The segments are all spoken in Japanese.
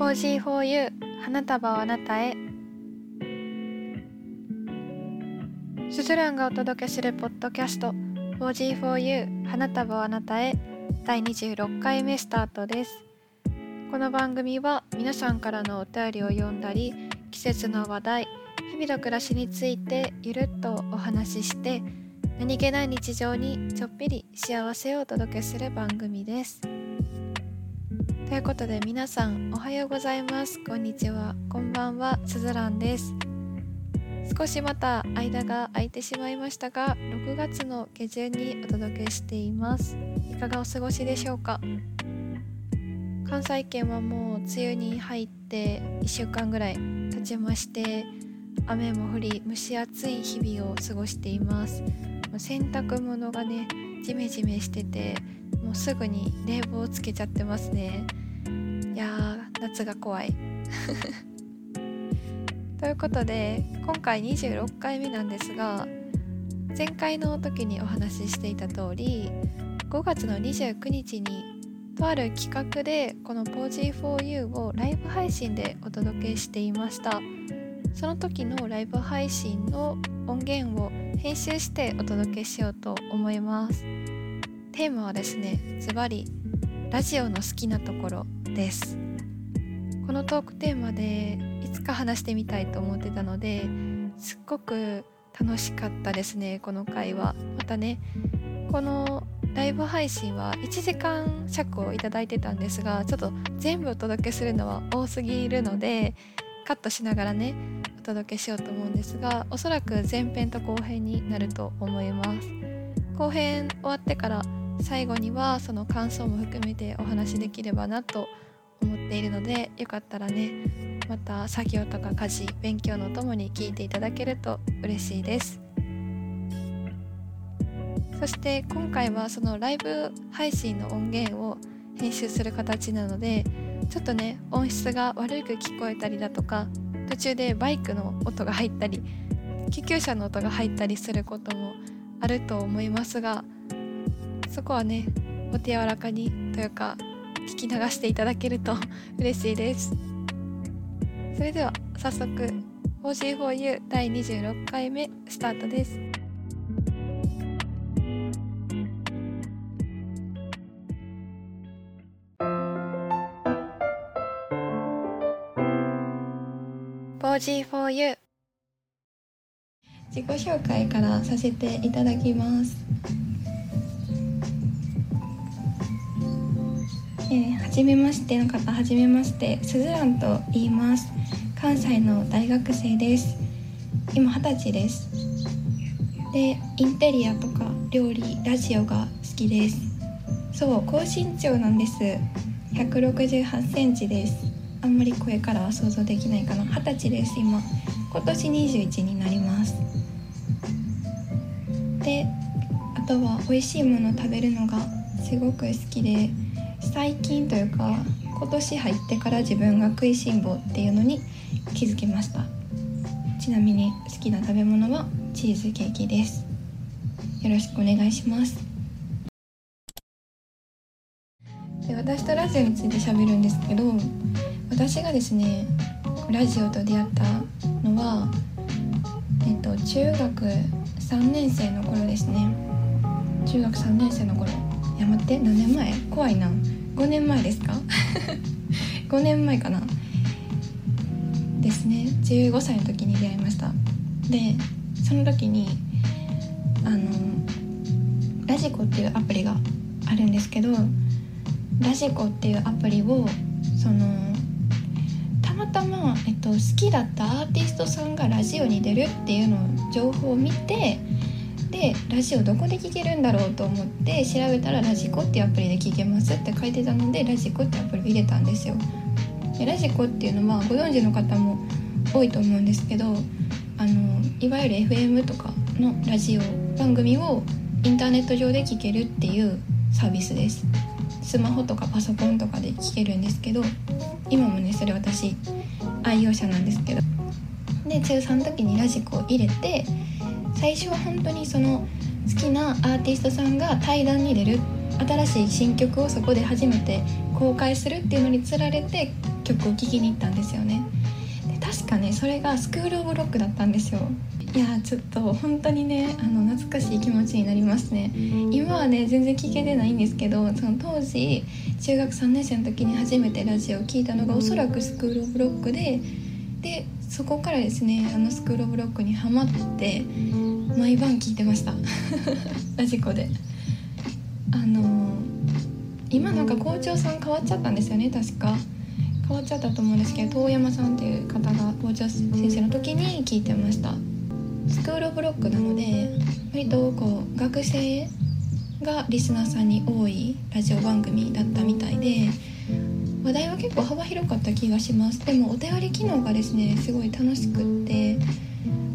4G4U 花束をあなたへ。スズランがお届けするポッドキャスト 4G4U 花束をあなたへ。第26回目スタートです。この番組は皆さんからのお便りを読んだり季節の話題日々の暮らしについてゆるっとお話しして何気ない日常にちょっぴり幸せをお届けする番組です。ということで皆さんおはようございます。こんにちは。こんばんは。すずらんです。少しまた間が空いてしまいましたが6月の下旬にお届けしています。いかがお過ごしでしょうか？関西圏はもう梅雨に入って1週間ぐらい経ちまして雨も降り蒸し暑い日々を過ごしています。洗濯物がねジメジメしててもうすぐに冷房をつけちゃってますね。やー夏が怖い。ということで今回26回目なんですが前回の時にお話ししていた通り5月の29日にとある企画でこの POG4U をライブ配信でお届けしていました。その時のライブ配信の音源を編集してお届けしようと思います。テーマはですねズバリラジオの好きなところ。です。このトークテーマでいつか話してみたいと思ってたのですっごく楽しかったですねこの回は。またねこのライブ配信は1時間尺を頂いてたんですがちょっと全部お届けするのは多すぎるのでカットしながらねお届けしようと思うんですがおそらく前編と後編になると思います。後編終わってから最後にはその感想も含めてお話しできればなと思っているのでよかったらねまた作業とか家事勉強のともに聞いていただけると嬉しいです。そして今回はそのライブ配信の音源を編集する形なのでちょっとね音質が悪く聞こえたりだとか途中でバイクの音が入ったり救急車の音が入ったりすることもあると思いますがそこはねお手柔らかにというか聞き流していただけると 嬉しいです。それでは早速 4G4U 第26回目スタートです。4 4 u 自己紹介からさせていただきます。じめましての方はじめましてすずらんと言います。関西の大学生です。今二十歳です。でインテリアとか料理ラジオが好きです。そう高身長なんです。168センチです。あんまり声からは想像できないかな。二十歳です今。今年21になります。であとは美味しいもの食べるのがすごく好きで。最近というか今年入ってから自分が食いしん坊っていうのに気づきました。ちなみに好きな食べ物はチーズケーキです。よろしくお願いします。で私とラジオについて喋るんですけど私がですねラジオと出会ったのはえっと中学3年生の頃ですね。中学3年生の頃。や待って何年前？怖いな。5年前ですか？5年前かな。ですね。15歳の時に出会いました。でその時にあのラジコっていうアプリがあるんですけどラジコっていうアプリをそのたまたま、えっと、好きだったアーティストさんがラジオに出るっていうのを情報を見てでラジオどこで聞けるんだろうと思って調べたらラジコっていうアプリで聞けますって書いてたのでラジコってアプリを入れたんですよ。でラジコっていうのはご存知の方も多いと思うんですけどあのいわゆる FM とかのラジオ番組をインターネット上で聞けるっていうサービスです。スマホとかパソコンとかで聞けるんですけど今もねそれ私愛用者なんですけど。で中3の時にラジコを入れて最初は本当にその好きなアーティストさんが対談に出る新しい新曲をそこで初めて公開するっていうのにつられて曲を聴きに行ったんですよね。で確かねそれがスクール・オブ・ロックだったんですよ。いやちょっと本当にねあの懐かしい気持ちになりますね。今はね全然聞けてないんですけどその当時中学3年生の時に初めてラジオを聴いたのがおそらくスクール・オブ・ロックででそこからですねあのスクール・ブ・ロックにハマって毎晩聞いてました。ラジコで。あの今なんか校長さん変わっちゃったんですよね確か。変わっちゃったと思うんですけど遠山さんっていう方が校長先生の時に聞いてました。スクール・ブ・ロックなので割とこう学生がリスナーさんに多いラジオ番組だったみたいで話題は結構幅広かった気がします。でもお便り機能がですねすごい楽しくって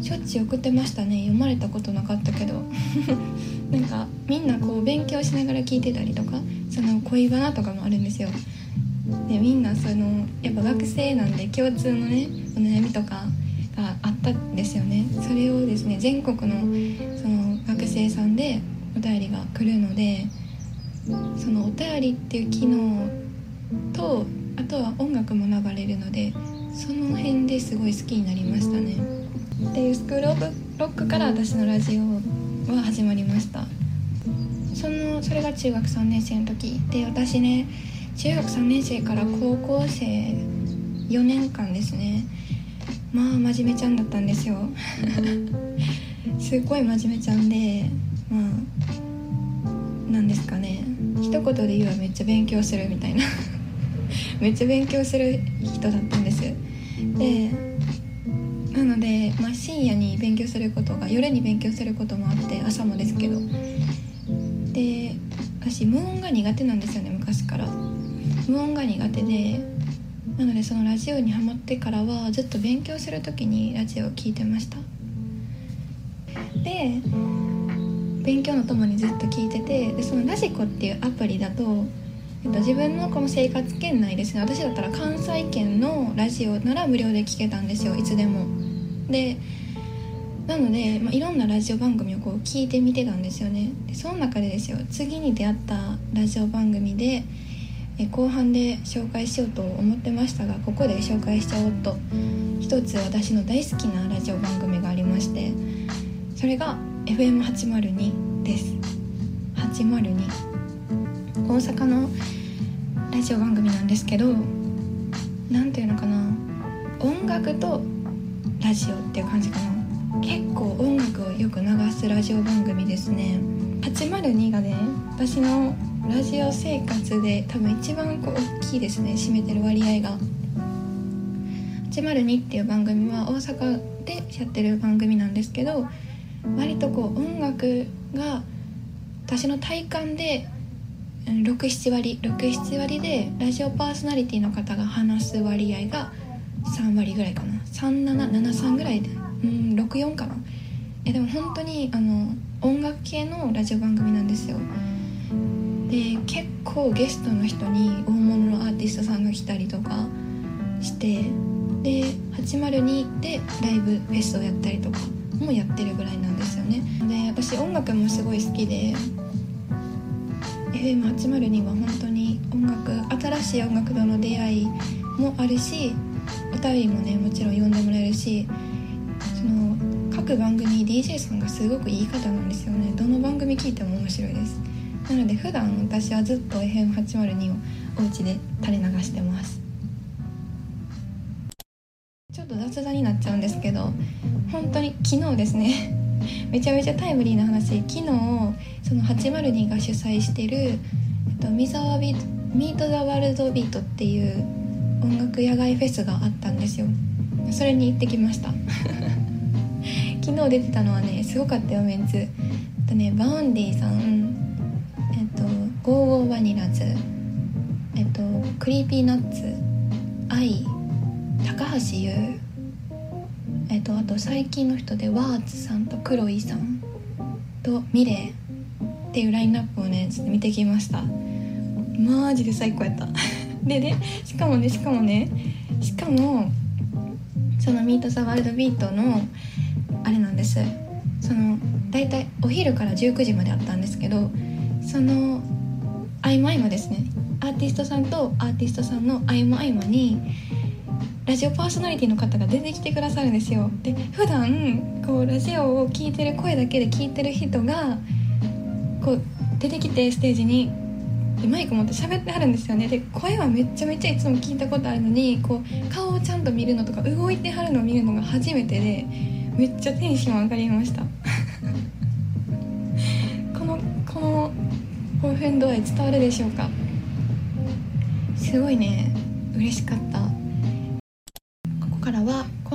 しょっちゅう送ってましたね。読まれたことなかったけど。なんかみんなこう勉強しながら聞いてたりとかその恋バナとかもあるんですよ。でみんなそのやっぱ学生なんで共通のねお悩みとかがあったんですよね。それをですね全国のその学生さんでお便りが来るのでそのお便りっていう機能とあとは音楽も流れるのでその辺ですごい好きになりましたね。っていうスクール・オブ・ロックから私のラジオは始まりました。そのそれが中学3年生の時。で私ね中学3年生から高校生4年間ですね。まあ真面目ちゃんだったんですよ。すっごい真面目ちゃんでまあなんですかね。一言で言えばめっちゃ勉強するみたいな。めっちゃ勉強する人だったんですでなので、まあ、深夜に勉強することが夜に勉強することもあって朝もですけど。で私無音が苦手なんですよね昔から。無音が苦手でなのでそのラジオにハマってからはずっと勉強する時にラジオを聴いてました。で勉強のともにずっと聞いててでそのラジコっていうアプリだと、えっと、自分のこの生活圏内ですね。私だったら関西圏のラジオなら無料で聴けたんですよ。いつでも。でなので、まあ、いろんなラジオ番組をこう聞いてみてたんですよね。でその中でですよ次に出会ったラジオ番組でえ後半で紹介しようと思ってましたがここで紹介しちゃおうと。一つ私の大好きなラジオ番組がありましてそれが FM802 です。802大阪のラジオ番組なんですけど何ていうのかな音楽とラジオっていう感じかな。結構音楽をよく流すラジオ番組ですね。802がね私のラジオ生活で多分一番こう大きいですね占めてる割合が。802っていう番組は大阪でやってる番組なんですけど割とこう音楽が私の体感で67割67割でラジオパーソナリティの方が話す割合が3割ぐらいかな。3773ぐらいで。うん64かな。えでも本当にあの音楽系のラジオ番組なんですよ。で結構ゲストの人に大物のアーティストさんが来たりとかしてで802でライブフェスをやったりとかもやってるぐらいなんですよね。で私音楽もすごい好きで FM802 は本当に音楽新しい音楽との出会いもあるしお便りもねもちろん読んでもらえるしその各番組 DJ さんがすごくいい方なんですよね。どの番組聞いても面白いです。なので普段私はずっと FM802 をお家で垂れ流してます。ちょっと雑談になっちゃうんですけど本当に昨日ですねめちゃめちゃタイムリーな話昨日その802が主催してる、と、ミザビ MEET THE WORLD BEAT っていう音楽野外フェスがあったんですよ。それに行ってきました。昨日出てたのはねすごかったよメンツ。えっとね Vaundy さんえっと go!go!vanillasえっと Creepy Nuts アイ高橋優えっとあと最近の人で WurtS さんと Kroi さんと milet っていうラインナップをねちょっと見てきました。マジで最高やった。でねしかもねしかもねしかもその MEET THE WORLD BEAT のあれなんです。その大体お昼から19時まであったんですけどその合間合間ですね。アーティストさんとアーティストさんの合間合間にラジオパーソナリティの方が出てきてくださるんですよ。で普段こうラジオを聴いてる声だけで聞いてる人がこう出てきてステージにでマイク持って喋ってはるんですよね。で声はめちゃめちゃいつも聞いたことあるのにこう顔をちゃんと見るのとか動いてはるのを見るのが初めてでめっちゃテンション上がりました。このこの興奮度合い伝わるでしょうか。すごいね。嬉しかった。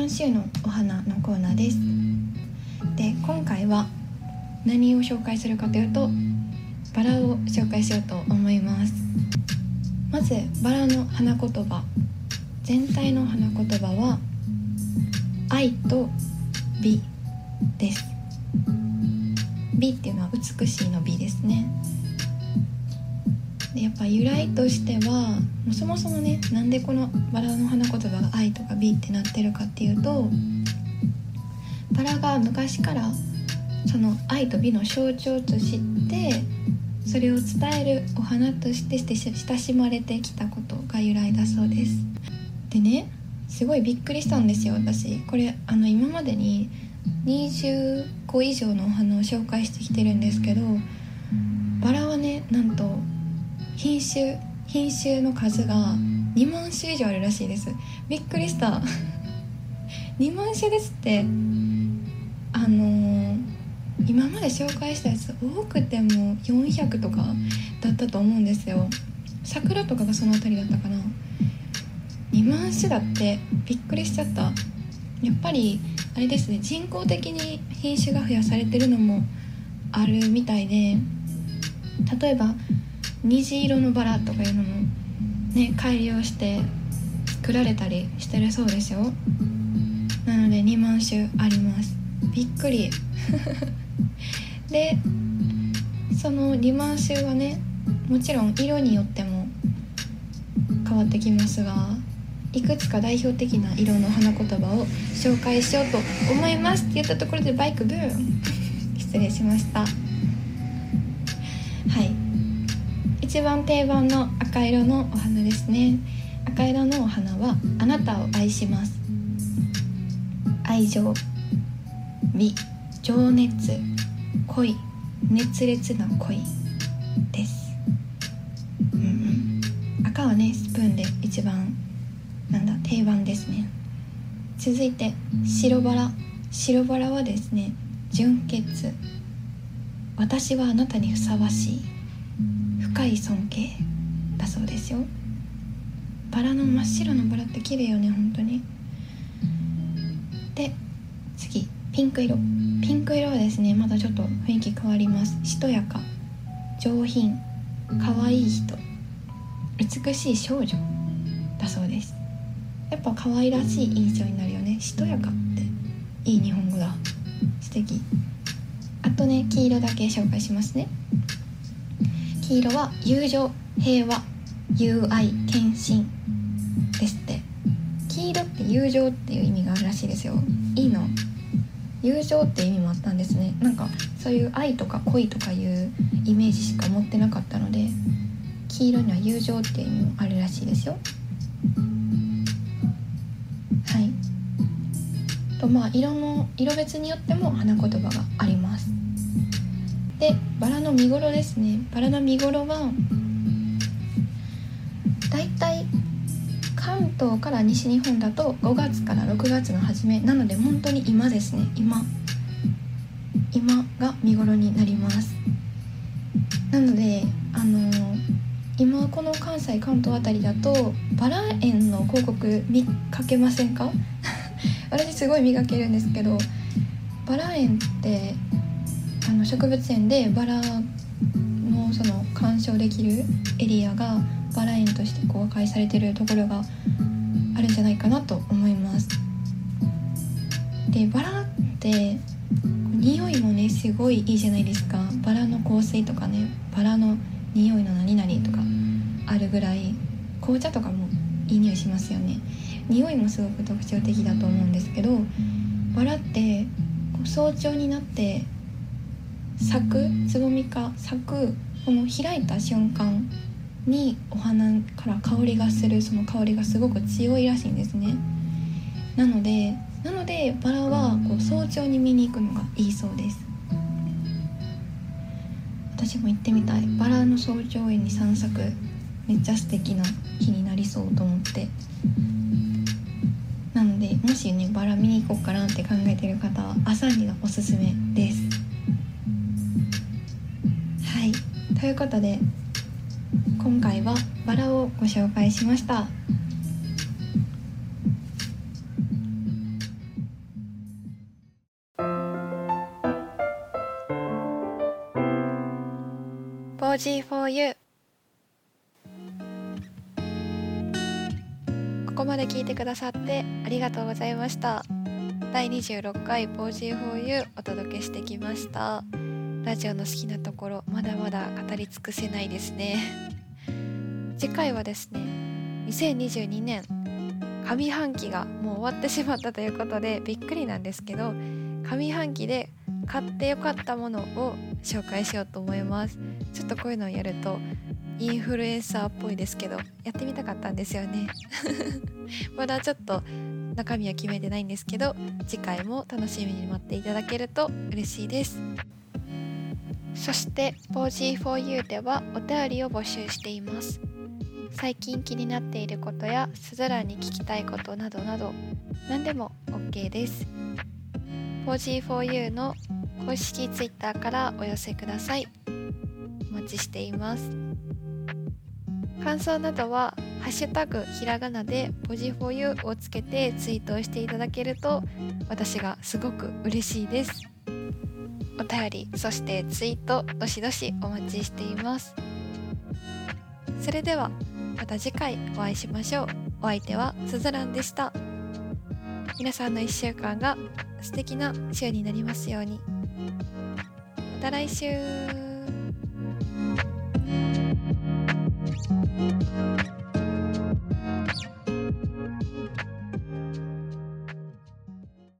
今週のお花のコーナーです。で今回は何を紹介するかというとバラを紹介しようと思います。まずバラの花言葉。全体の花言葉は愛と美です。美っていうのは美しいの美ですね。でやっぱ由来としてはそもそもねなんでこのバラの花言葉が「愛」とか「美」ってなってるかっていうとバラが昔からその愛と美の象徴としてそれを伝えるお花として親しまれてきたことが由来だそうです。でねすごいびっくりしたんですよ私。これあの今までに20個以上のお花を紹介してきてるんですけどバラはねなんと品種品種の数が2万種以上あるらしいです。びっくりした。2万種ですって。あのー、今まで紹介したやつ多くても400とかだったと思うんですよ。桜とかがその辺りだったかな。2万種だってびっくりしちゃった。やっぱりあれですね人工的に品種が増やされてるのもあるみたいで例えば虹色のバラとかいうのもね改良して作られたりしてるそうですよ。なので2万種あります。びっくり。でその2万種はねもちろん色によっても変わってきますがいくつか代表的な色の花言葉を紹介しようと思いますって言ったところでバイクブーン。失礼しました。一番定番の赤色のお花ですね。赤色のお花はあなたを愛します。愛情美情熱恋熱烈な恋です、うん、赤はねスプーンで一番なんだ定番ですね。続いて白バラ。白バラはですね純潔。私はあなたにふさわしい。深い尊敬だそうですよ。バラの真っ白のバラって綺麗よね本当に。で次ピンク色。ピンク色はですねまだちょっと雰囲気変わります。しとやか。上品。可愛い人。美しい少女だそうです。やっぱ可愛らしい印象になるよね。しとやかって。いい日本語だ。素敵。あとね黄色だけ紹介しますね。黄色は友情平和友愛献身ですって。黄色って友情っていう意味があるらしいですよ。いいの？友情っていう意味もあったんですね。なんかそういう愛とか恋とかいうイメージしか持ってなかったので黄色には友情っていう意味もあるらしいですよ。はい。とまあ色の色別によっても花言葉があります。でバラの見頃ですね。バラの見頃はだいたい関東から西日本だと5月から6月の初めなので本当に今ですね。今今が見頃になります。なのであの今この関西関東辺りだとバラ園の広告見かけませんか？私すごい見かけるんですけどバラ園ってあの植物園でバラのその鑑賞できるエリアがバラ園として公開されてるところがあるんじゃないかなと思います。でバラって匂いもねすごいいいじゃないですか。バラの香水とかねバラの匂いの何々とかあるぐらい紅茶とかもいい匂いしますよね。匂いもすごく特徴的だと思うんですけどバラって早朝になって咲くつぼみか咲くこの開いた瞬間にお花から香りがするその香りがすごく強いらしいんですね。なのでなのでバラはこう早朝に見に行くのがいいそうです。私も行ってみたい。バラの早朝園に散策めっちゃ素敵な日になりそうと思って。なのでもしねバラ見に行こうかなって考えてる方は朝にがおすすめです。ということで今回はバラをご紹介しました。G4U ここまで聞いてくださってありがとうございました。第26回ボージー 4U お届けしてきました。ラジオの好きなところまだまだ語り尽くせないですね。次回はですね2022年上半期がもう終わってしまったということでびっくりなんですけど上半期で買ってよかったものを紹介しようと思います。ちょっとこういうのをやるとインフルエンサーっぽいですけどやってみたかったんですよね。まだちょっと中身は決めてないんですけど次回も楽しみに待っていただけると嬉しいです。そして 4G4U ではお便りを募集しています。最近気になっていることやすずらに聞きたいことなどなど何でも OK です。4G4U の公式 Twitter からお寄せください。お待ちしています。感想などは「ハッシュタグひらがな」で「ポジフォーユー」をつけてツイートをしていただけると私がすごく嬉しいです。お便りそしてツイートどしどしお待ちしています。それではまた次回お会いしましょう。お相手はすずらんでした。皆さんの1週間が素敵な週になりますように。また来週。